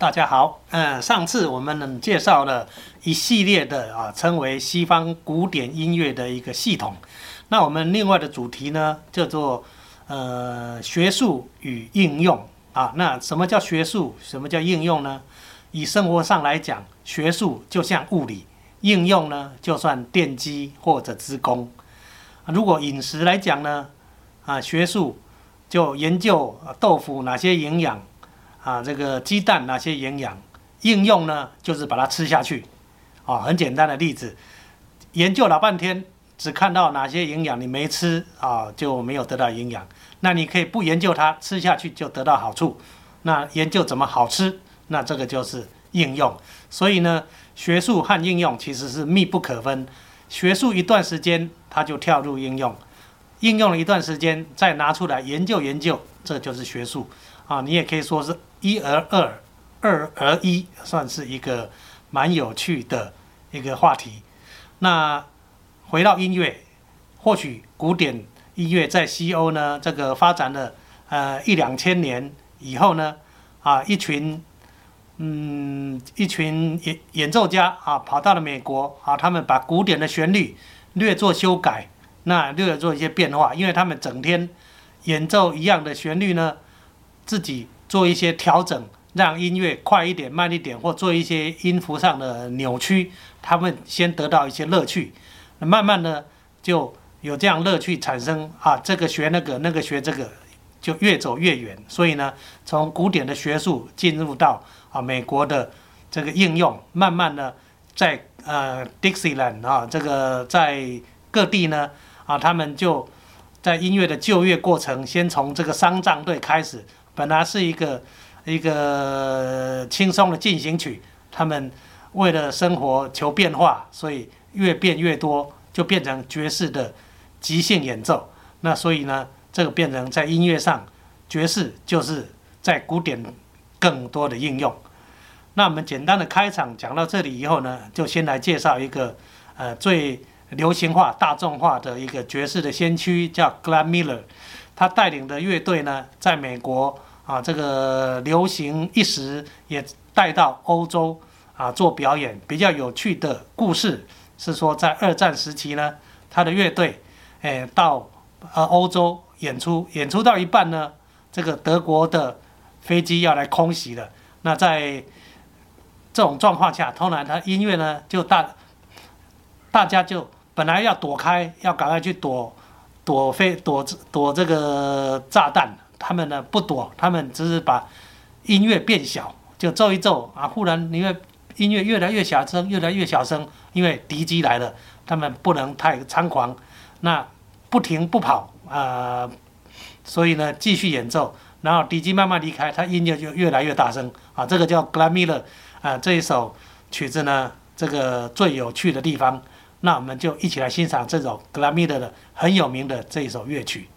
大家好。嗯，上次我们介绍了一系列的啊，称为西方古典音乐的一个系统。那我们另外的主题呢，叫做呃学术与应用啊。那什么叫学术？什么叫应用呢？以生活上来讲，学术就像物理，应用呢就算电机或者资工。如果饮食来讲呢，啊，学术就研究豆腐哪些营养，啊，这个鸡蛋哪些营养，应用呢就是把它吃下去。啊，很简单的例子，研究老半天，只看到哪些营养你没吃啊，就没有得到营养。那你可以不研究它，吃下去就得到好处。那研究怎么好吃？那这个就是应用，所以呢，学术和应用其实是密不可分。学术一段时间，它就跳入应用；应用了一段时间，再拿出来研究研究，这就是学术啊。你也可以说是一而二，二而一，算是一个蛮有趣的一个话题。那回到音乐，或许古典音乐在西欧呢，这个发展了呃一两千年以后呢，啊，一群。嗯，一群演演奏家啊，跑到了美国啊，他们把古典的旋律略做修改，那略做一些变化，因为他们整天演奏一样的旋律呢，自己做一些调整，让音乐快一点、慢一点，或做一些音符上的扭曲，他们先得到一些乐趣，慢慢的就有这样乐趣产生啊，这个学那个，那个学这个，就越走越远。所以呢，从古典的学术进入到啊，美国的这个应用，慢慢的在呃，Dixieland 啊，这个在各地呢，啊，他们就在音乐的就业过程，先从这个丧葬队开始，本来是一个一个轻松的进行曲，他们为了生活求变化，所以越变越多，就变成爵士的即兴演奏。那所以呢，这个变成在音乐上，爵士就是在古典。更多的应用。那我们简单的开场讲到这里以后呢，就先来介绍一个呃最流行化、大众化的一个爵士的先驱，叫 Glenn Miller。他带领的乐队呢，在美国啊这个流行一时，也带到欧洲啊做表演。比较有趣的故事是说，在二战时期呢，他的乐队诶到呃欧洲演出，演出到一半呢，这个德国的。飞机要来空袭了，那在这种状况下，突然他音乐呢就大，大家就本来要躲开，要赶快去躲躲飞躲躲这个炸弹，他们呢不躲，他们只是把音乐变小，就奏一奏啊，忽然因为音乐越来越小声，越来越小声，因为敌机来了，他们不能太猖狂，那不停不跑啊，所以呢继续演奏。然后敌机慢慢离开，它音乐就越来越大声啊！这个叫 Glenn Miller 啊，这一首曲子呢，这个最有趣的地方，那我们就一起来欣赏这首 Glenn Miller 的很有名的这一首乐曲。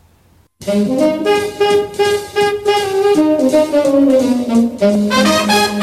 Thank you.